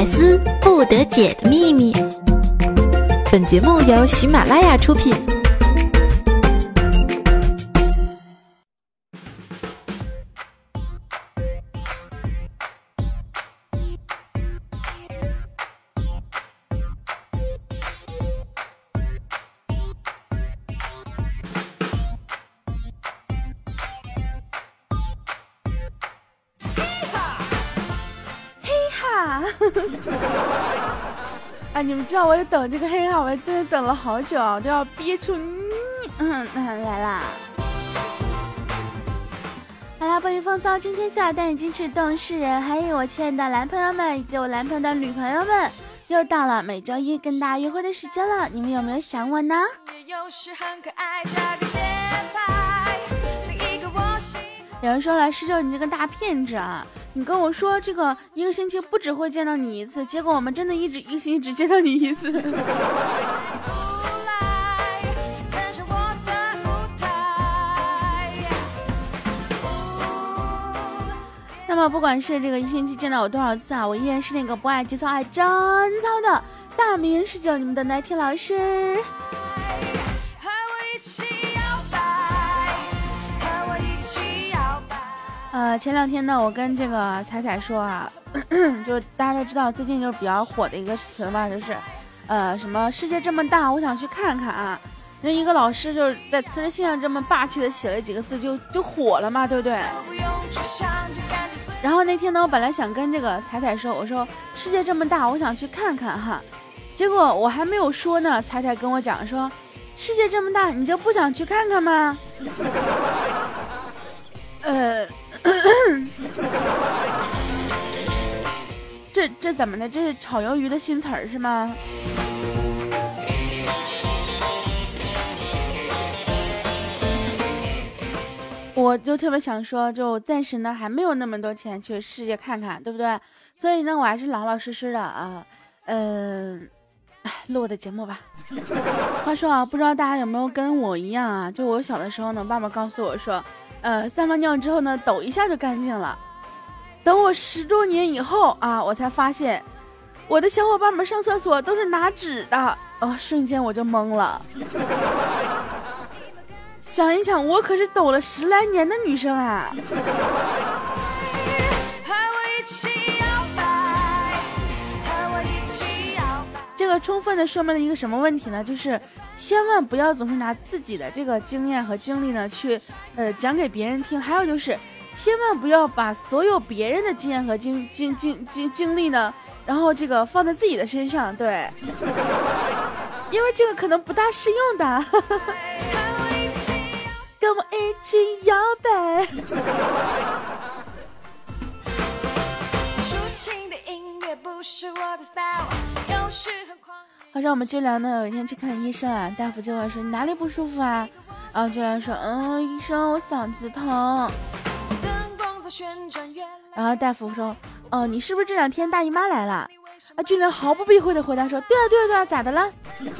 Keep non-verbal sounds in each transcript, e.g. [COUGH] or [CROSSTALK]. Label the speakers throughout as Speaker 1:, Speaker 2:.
Speaker 1: 百思不得解的秘密。本节目由喜马拉雅出品。
Speaker 2: 知道我等这个黑号，我真的等了好久，都要憋出嗯嗯来啦！好啦，关于风骚今天下，带你矜持动世人，还有我亲爱的男朋友们以及我男朋友的女朋友们，又到了每周一跟大家约会的时间了，你们有没有想我呢？有人说了，师舅你这个大骗子啊！你跟我说这个一个星期不只会见到你一次，结果我们真的一直一个星期只见到你一次。[LAUGHS] 那么不管是这个一星期见到我多少次啊，我依然是那个不爱节操爱贞操的大名人师舅，你们的奶听老师。呃，前两天呢，我跟这个彩彩说啊，[CLEARS THROAT] 就大家都知道最近就是比较火的一个词嘛，就是，呃，什么世界这么大，我想去看看啊。那一个老师就在辞职信上这么霸气的写了几个字，就就火了嘛，对不对？然后那天呢，我本来想跟这个彩彩说，我说世界这么大，我想去看看哈。结果我还没有说呢，彩彩跟我讲说，世界这么大，你就不想去看看吗？[LAUGHS] 呃。[COUGHS] 这这怎么的？这是炒鱿鱼的新词儿是吗？我就特别想说，就暂时呢还没有那么多钱去世界看看，对不对？所以呢，我还是老老实实的啊，嗯，录我的节目吧。[LAUGHS] 话说啊，不知道大家有没有跟我一样啊？就我小的时候呢，爸爸告诉我说。呃，撒完尿之后呢，抖一下就干净了。等我十多年以后啊，我才发现，我的小伙伴们上厕所都是拿纸的。哦，瞬间我就懵了。想一想，我可是抖了十来年的女生啊。个充分的说明了一个什么问题呢？就是千万不要总是拿自己的这个经验和经历呢去，呃，讲给别人听。还有就是，千万不要把所有别人的经验和经经经经经历呢，然后这个放在自己的身上，对，[LAUGHS] 因为这个可能不大适用的。[LAUGHS] 跟我一起摇摆。话说我们俊良呢，有一天去看医生啊，大夫就问说你哪里不舒服啊？然后俊良说，嗯，医生我嗓子疼。然后大夫说，哦，你是不是这两天大姨妈来了？啊，俊良毫不避讳的回答说，对啊对啊对啊，咋的了？[LAUGHS]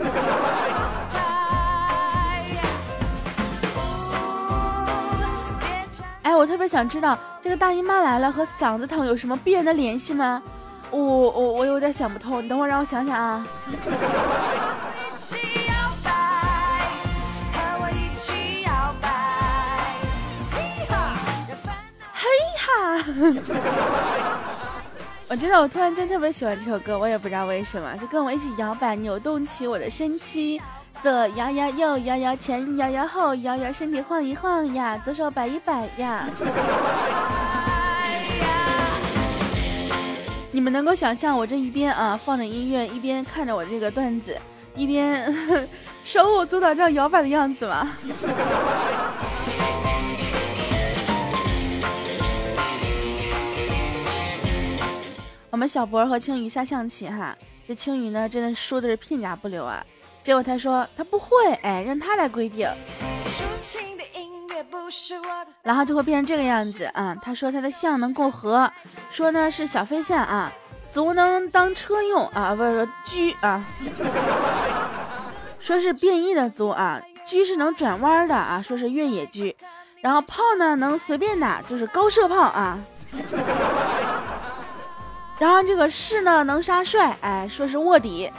Speaker 2: 哎，我特别想知道这个大姨妈来了和嗓子疼有什么必然的联系吗？我我我有点想不透，你等会让我想想啊。嘿哈！[LAUGHS] [LAUGHS] 我真的，我突然间特别喜欢这首歌，我也不知道为什么，就跟我一起摇摆，扭动起我的身躯，左摇摇，右摇摇，前摇摇，后摇摇，身体晃一晃呀，左手摆一摆呀。你们能够想象我这一边啊放着音乐，一边看着我这个段子，一边手舞足蹈这样摇摆的样子吗？[LAUGHS] 我们小博和青鱼下象棋哈，这青鱼呢真的输的是片甲不留啊。结果他说他不会，哎，让他来规定。然后就会变成这个样子啊！他说他的象能过河，说呢是小飞象啊，足能当车用啊，不是说车啊，说是变异的足啊，车是能转弯的啊，说是越野车，然后炮呢能随便打，就是高射炮啊。然后这个士呢能杀帅，哎，说是卧底。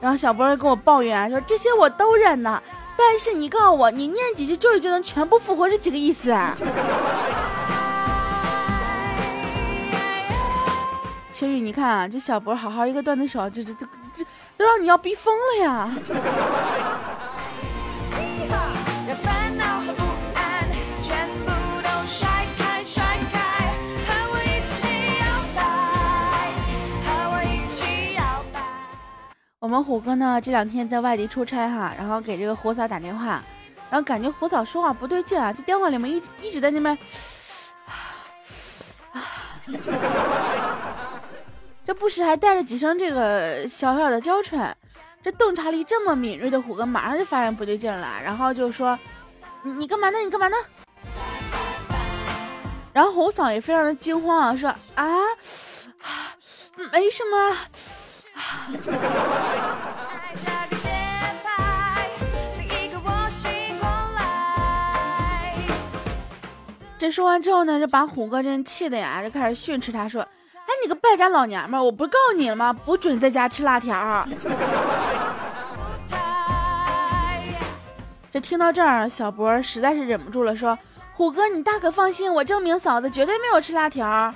Speaker 2: 然后小波跟我抱怨说这些我都认了，但是你告诉我，你念几句咒语就能全部复活是几个意思啊？秋雨，你看啊，这小博好好一个段子手，这这这这都让你要逼疯了呀！我们虎哥呢这两天在外地出差哈，然后给这个虎嫂打电话，然后感觉虎嫂说话不对劲啊，在电话里面一一直在那边。[SIGHS] 这不时还带着几声这个小小的娇喘，这洞察力这么敏锐的虎哥马上就发现不对劲了，然后就说：“你你干嘛呢？你干嘛呢？”然后虎嫂也非常的惊慌啊，说：“啊啊，没什么。” [LAUGHS] 这说完之后呢，就把虎哥真气的呀，就开始训斥他说。哎，你个败家老娘们，我不是告诉你了吗？不准在家吃辣条。[LAUGHS] 这听到这儿，小博实在是忍不住了，说：“虎哥，你大可放心，我证明嫂子绝对没有吃辣条。”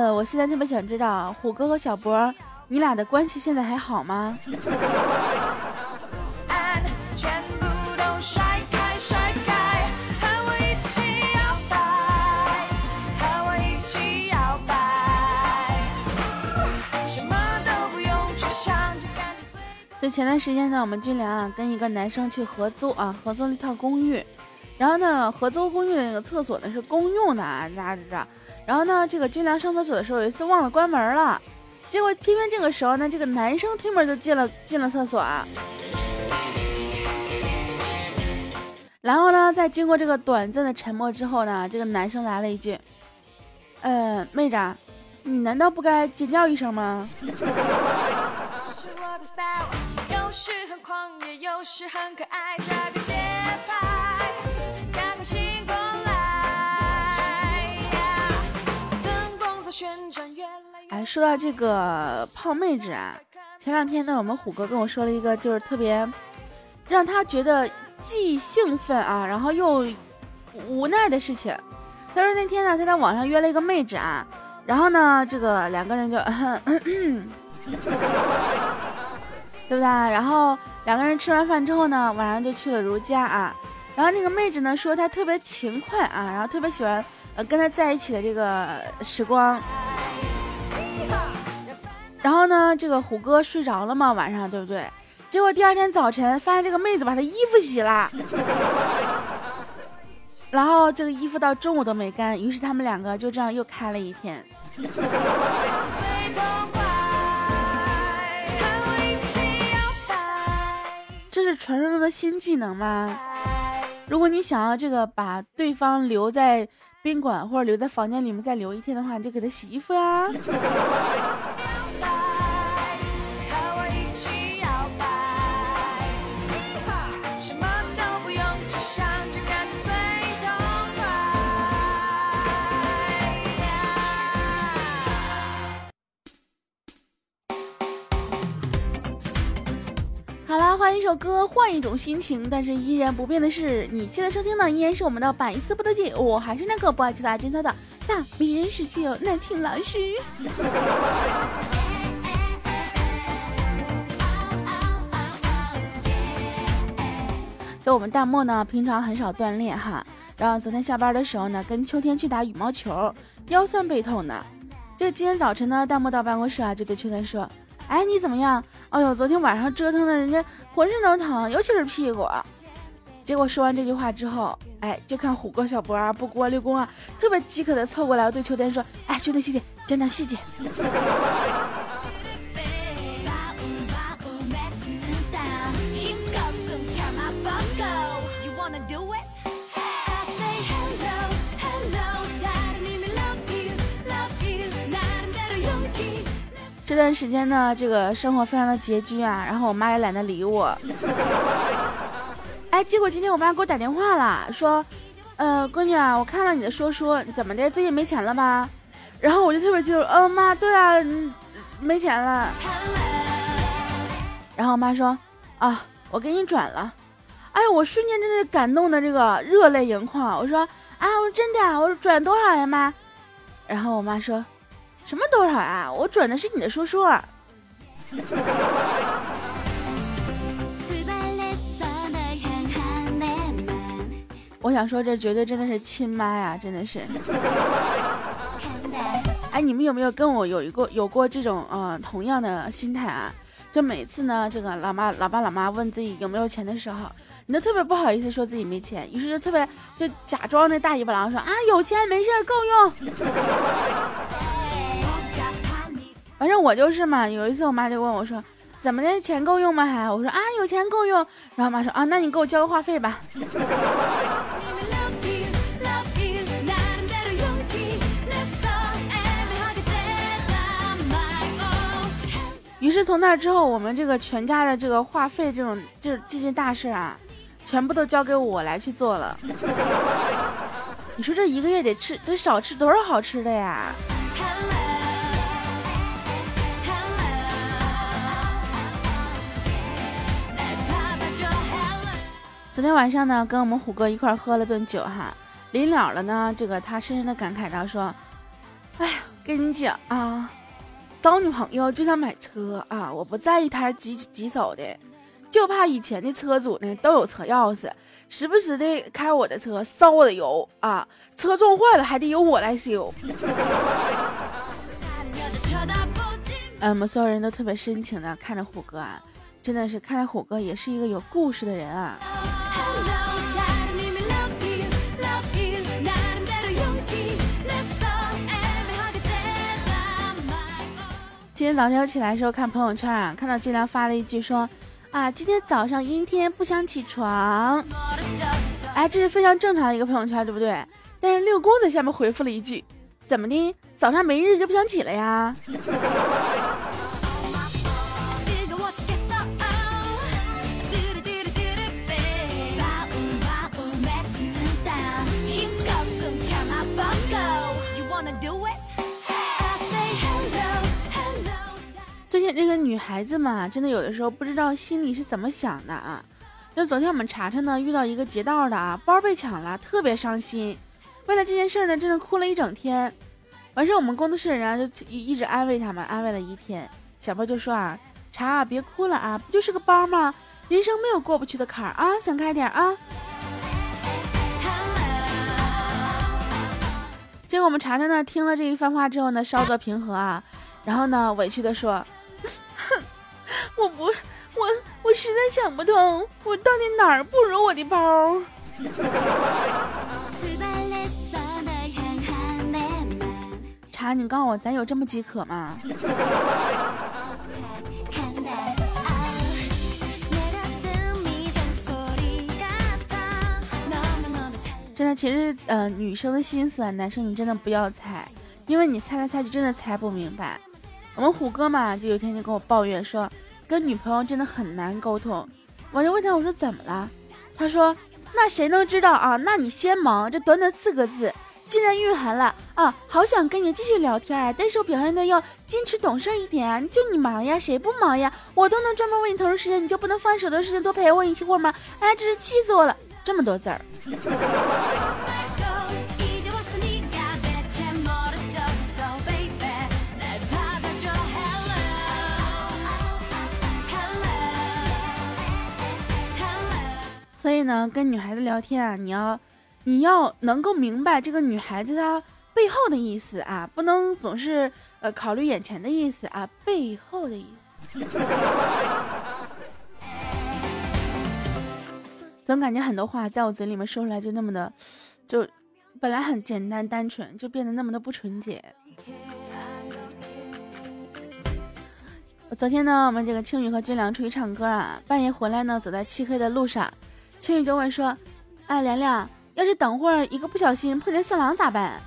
Speaker 2: 呃，我现在特别想知道，虎哥和小博，你俩的关系现在还好吗？就前段时间呢，我们军良啊跟一个男生去合租啊，合租了一套公寓，然后呢，合租公寓的那个厕所呢是公用的啊，大家知道。然后呢，这个军良上厕所的时候有一次忘了关门了，结果偏偏这个时候呢，这个男生推门就进了进了厕所啊。然后呢，在经过这个短暂的沉默之后呢，这个男生来了一句：“呃，妹子，你难道不该尖叫一声吗？” [LAUGHS] 说到这个泡妹子啊，前两天呢，我们虎哥跟我说了一个，就是特别让他觉得既兴奋啊，然后又无奈的事情。他说那天呢，他在网上约了一个妹子啊，然后呢，这个两个人就。[COUGHS] 对不对？然后两个人吃完饭之后呢，晚上就去了如家啊。然后那个妹子呢说她特别勤快啊，然后特别喜欢呃跟他在一起的这个时光。然后呢，这个虎哥睡着了嘛，晚上对不对？结果第二天早晨发现这个妹子把他衣服洗了，[LAUGHS] 然后这个衣服到中午都没干，于是他们两个就这样又开了一天。这是传说中的新技能吗？如果你想要这个把对方留在宾馆或者留在房间里面再留一天的话，你就给他洗衣服呀。首歌，换一种心情，但是依然不变的是，你现在收听的依然是我们的百思不得解，我还是那个不爱其他真操的大迷人世界难听老师。[LAUGHS] 就我们弹幕呢，平常很少锻炼哈，然后昨天下班的时候呢，跟秋天去打羽毛球，腰酸背痛的。就今天早晨呢，弹幕到办公室啊，就对秋天说。哎，你怎么样？哎呦，昨天晚上折腾的，人家浑身都疼，尤其是屁股。结果说完这句话之后，哎，就看虎哥小博啊，不锅、六公啊，特别饥渴的凑过来对秋天说：“哎，兄弟兄弟，讲讲细节。”这段时间呢，这个生活非常的拮据啊，然后我妈也懒得理我。[LAUGHS] 哎，结果今天我妈给我打电话了，说呃，闺女啊，我看了你的说书，怎么的？最近没钱了吧？然后我就特别激动，嗯，妈，对啊，没钱了。然后我妈说，啊，我给你转了。哎呀，我瞬间真是感动的这个热泪盈眶。我说，啊，我真的，我说转多少呀，妈？然后我妈说，什么多少啊？我转的是你的说说。我想说，这绝对真的是亲妈呀，真的是。哎，你们有没有跟我有一个有过这种呃同样的心态啊？就每次呢，这个老妈、老爸、老妈问自己有没有钱的时候，你都特别不好意思说自己没钱，于是就特别就假装那大尾巴狼说啊有钱没事够用。反正我就是嘛，有一次我妈就问我说。怎么的？钱够用吗？还我说啊，有钱够用。然后妈说啊，那你给我交个话费吧。于是从那之后，我们这个全家的这个话费这种就这些大事啊，全部都交给我来去做了。[LAUGHS] 你说这一个月得吃得少吃多少好吃的呀？昨天晚上呢，跟我们虎哥一块喝了顿酒哈，临了了呢，这个他深深的感慨到说：“哎呀，跟你讲啊，找女朋友就像买车啊，我不在意他是几几手的，就怕以前的车主呢都有车钥匙，时不时的开我的车烧我的油啊，车撞坏了还得由我来修。[LAUGHS] ”嗯，我们所有人都特别深情的看着虎哥啊，真的是看来虎哥也是一个有故事的人啊。今天早上起来的时候看朋友圈啊，看到俊良发了一句说：“啊，今天早上阴天不想起床。”哎，这是非常正常的一个朋友圈，对不对？但是六公在下面回复了一句：“怎么的？早上没日就不想起了呀？”这个女孩子嘛，真的有的时候不知道心里是怎么想的啊。就昨天我们查查呢，遇到一个劫道的啊，包被抢了，特别伤心。为了这件事呢，真的哭了一整天。完事我们工作室的人就一直安慰他们，安慰了一天。小波就说啊，查别哭了啊，不就是个包吗？人生没有过不去的坎儿啊，想开点啊。结果我们查查呢，听了这一番话之后呢，稍作平和啊，然后呢，委屈的说。我不，我我实在想不通，我到底哪儿不如我的包？[LAUGHS] 查，你告诉我，咱有这么饥渴吗？[LAUGHS] 真的，其实呃，女生的心思，男生你真的不要猜，因为你猜来猜去，真的猜不明白。我们虎哥嘛，就有天就跟我抱怨说，跟女朋友真的很难沟通。我就问他，我说怎么了？他说，那谁能知道啊？那你先忙。这短短四个字，竟然蕴含了啊，好想跟你继续聊天啊，但是我表现的要矜持懂事一点啊。就你忙呀，谁不忙呀？我都能专门为你腾出时间，你就不能放手的时间多陪我一会儿吗？哎，真是气死我了！这么多字儿。所以呢，跟女孩子聊天啊，你要，你要能够明白这个女孩子她背后的意思啊，不能总是呃考虑眼前的意思啊，背后的意思。[LAUGHS] 总感觉很多话在我嘴里面说出来就那么的，就本来很简单单纯，就变得那么的不纯洁。昨天呢，我们这个青雨和军良出去唱歌啊，半夜回来呢，走在漆黑的路上。青雨就问说：“哎，凉凉，要是等会儿一个不小心碰见色狼咋办？”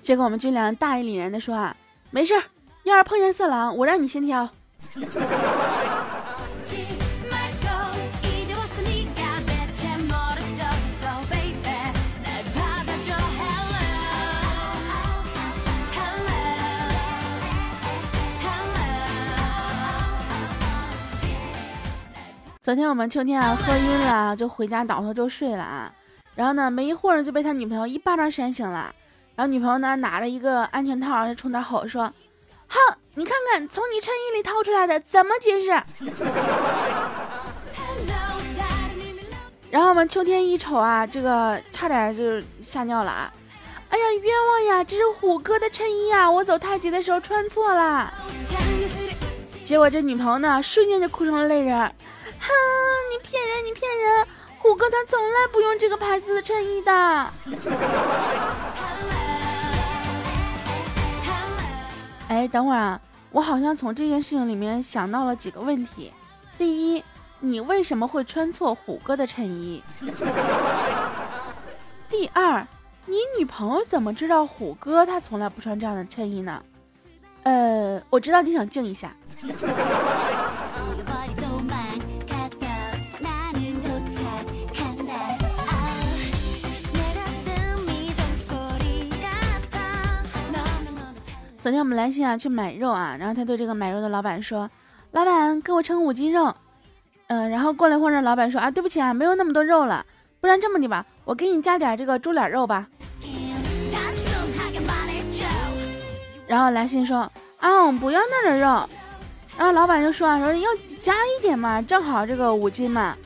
Speaker 2: 结果我们军良大义凛然的说：“啊，没事儿，要是碰见色狼，我让你先挑。”昨天我们秋天啊喝晕了，就回家倒头就睡了啊。然后呢，没一会儿就被他女朋友一巴掌扇醒了。然后女朋友呢拿了一个安全套，就冲他吼说：“哼，你看看从你衬衣里掏出来的，怎么解释？” [LAUGHS] 然后我们秋天一瞅啊，这个差点就吓尿了啊！哎呀，冤枉呀！这是虎哥的衬衣啊，我走太极的时候穿错了。结果这女朋友呢，瞬间就哭成了泪人。哼，你骗人，你骗人！虎哥他从来不用这个牌子的衬衣的。[LAUGHS] 哎，等会儿啊，我好像从这件事情里面想到了几个问题。第一，你为什么会穿错虎哥的衬衣？[LAUGHS] 第二，你女朋友怎么知道虎哥他从来不穿这样的衬衣呢？呃，我知道你想静一下。昨天我们来信啊去买肉啊，然后他对这个买肉的老板说：“老板，给我称五斤肉。”嗯，然后过了一会儿，老板说：“啊，对不起啊，没有那么多肉了，不然这么的吧，我给你加点这个猪脸肉吧。”然后来信说：“啊，我不要那的肉。”然后老板就说：“啊，说要加一点嘛，正好这个五斤嘛。”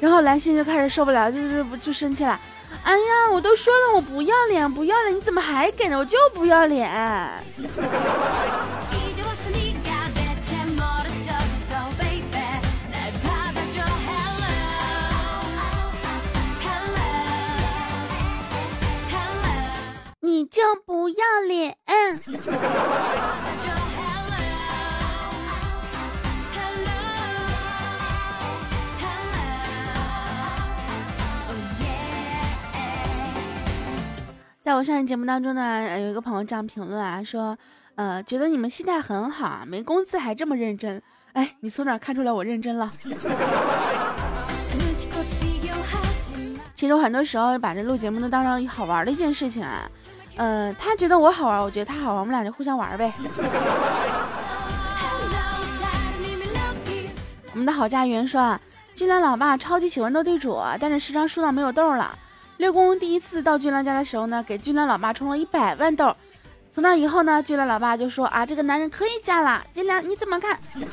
Speaker 2: 然后来信就开始受不了，就是就生气了。哎呀，我都说了我不要脸，不要脸，你怎么还给呢？我就不要脸。你就不要脸。[LAUGHS] 在我上期节目当中呢，有一个朋友这样评论啊，说，呃，觉得你们心态很好，没工资还这么认真。哎，你从哪看出来我认真了？[LAUGHS] 其实我很多时候把这录节目都当成好玩的一件事情啊。嗯，他觉得我好玩，我觉得他好玩，我们俩就互相玩呗。[LAUGHS] 我们的好家园说啊，俊良老爸超级喜欢斗地主，但是时常输到没有豆了。六公第一次到俊良家的时候呢，给俊良老爸充了一百万豆。从那以后呢，俊良老爸就说啊，这个男人可以嫁了。俊良你怎么看？[LAUGHS]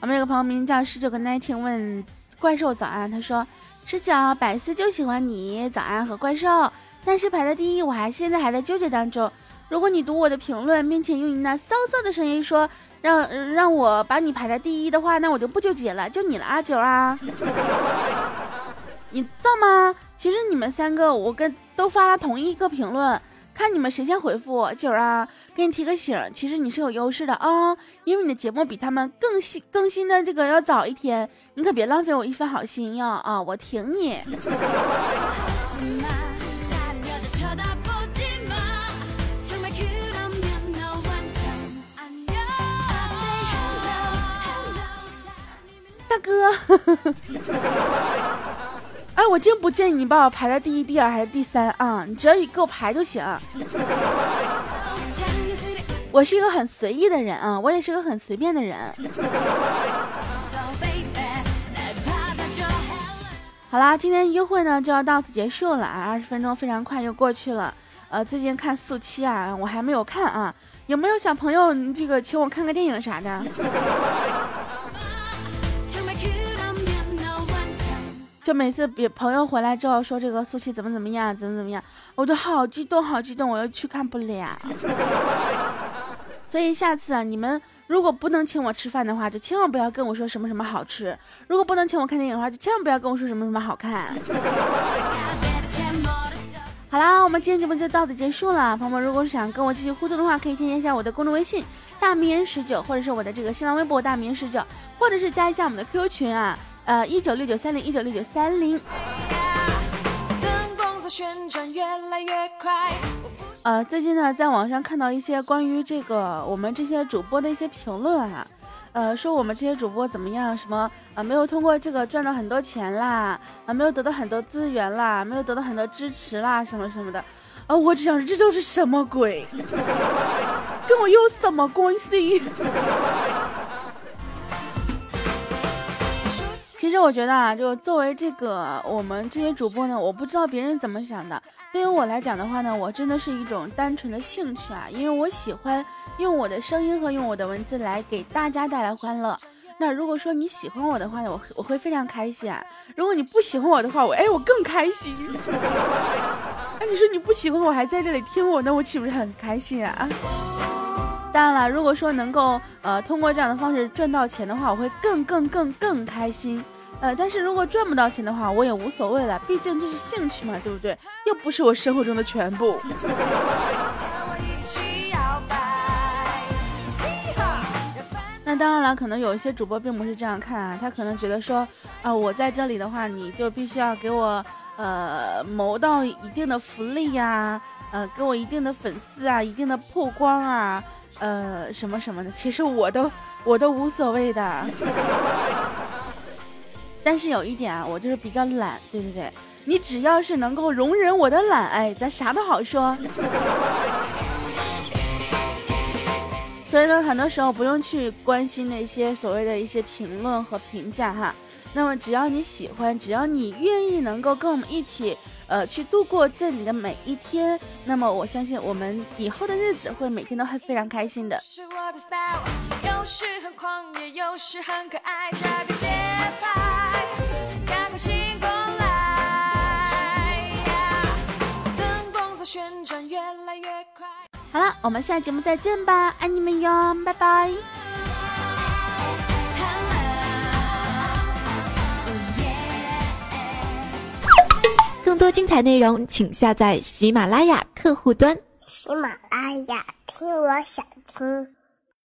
Speaker 2: 我们有个朋友名叫十九个 nineteen 问怪兽早安，他说十九百思就喜欢你早安和怪兽，但是排在第一，我还现在还在纠结当中。如果你读我的评论，并且用你那骚骚的声音说。让让我把你排在第一的话，那我就不纠结了，就你了啊，九啊，[LAUGHS] 你知道吗？其实你们三个我跟都发了同一个评论，看你们谁先回复。九啊，给你提个醒，其实你是有优势的啊，因为你的节目比他们更新更新的这个要早一天，你可别浪费我一份好心呀啊，我挺你。[LAUGHS] [LAUGHS] 哎，我真不建议你把我排在第一、第二还是第三啊！你只要你给我排就行。我是一个很随意的人啊，我也是个很随便的人。好啦，今天约会呢就要到此结束了啊！二十分钟非常快又过去了。呃，最近看速七啊，我还没有看啊，有没有小朋友这个请我看个电影啥的？就每次别朋友回来之后说这个苏七怎么怎么样，怎么怎么样，我都好激动，好激动，我又去看不了。[LAUGHS] 所以下次啊，你们如果不能请我吃饭的话，就千万不要跟我说什么什么好吃；如果不能请我看电影的话，就千万不要跟我说什么什么好看。[LAUGHS] 好啦，我们今天节目就到此结束了。朋友们，如果是想跟我继续互动的话，可以添加一下我的公众微信大名人十九，或者是我的这个新浪微博大名人十九，或者是加一下我们的 QQ 群啊。呃，一九六九三零一九六九三零。呃，最近呢，在网上看到一些关于这个我们这些主播的一些评论啊，呃，说我们这些主播怎么样？什么啊，没有通过这个赚到很多钱啦，啊，没有得到很多资源啦，没有得到很多支持啦，什么什么的。啊，我只想，这都是什么鬼？[LAUGHS] 跟我有什么关系？其实我觉得啊，就作为这个我们这些主播呢，我不知道别人怎么想的。对于我来讲的话呢，我真的是一种单纯的兴趣啊，因为我喜欢用我的声音和用我的文字来给大家带来欢乐。那如果说你喜欢我的话呢，我我会非常开心啊。如果你不喜欢我的话，我哎我更开心。[LAUGHS] 哎，你说你不喜欢我还在这里听我，那我岂不是很开心啊？当然了，如果说能够呃通过这样的方式赚到钱的话，我会更更更更开心。呃，但是如果赚不到钱的话，我也无所谓了，毕竟这是兴趣嘛，对不对？又不是我生活中的全部。[LAUGHS] 那当然了，可能有一些主播并不是这样看啊，他可能觉得说，啊，我在这里的话，你就必须要给我呃谋到一定的福利呀，呃，给我一定的粉丝啊，一定的曝光啊，呃，什么什么的。其实我都我都无所谓的。但是有一点啊，我就是比较懒，对对对，你只要是能够容忍我的懒，哎，咱啥都好说。[LAUGHS] 所以呢，很多时候不用去关心那些所谓的一些评论和评价哈。那么只要你喜欢，只要你愿意能够跟我们一起，呃，去度过这里的每一天，那么我相信我们以后的日子会每天都会非常开心的。好了，我们下期节目再见吧，爱你们哟，拜拜。
Speaker 1: 更多精彩内容，请下载喜马拉雅客户端。
Speaker 3: 喜马拉雅，听我想听。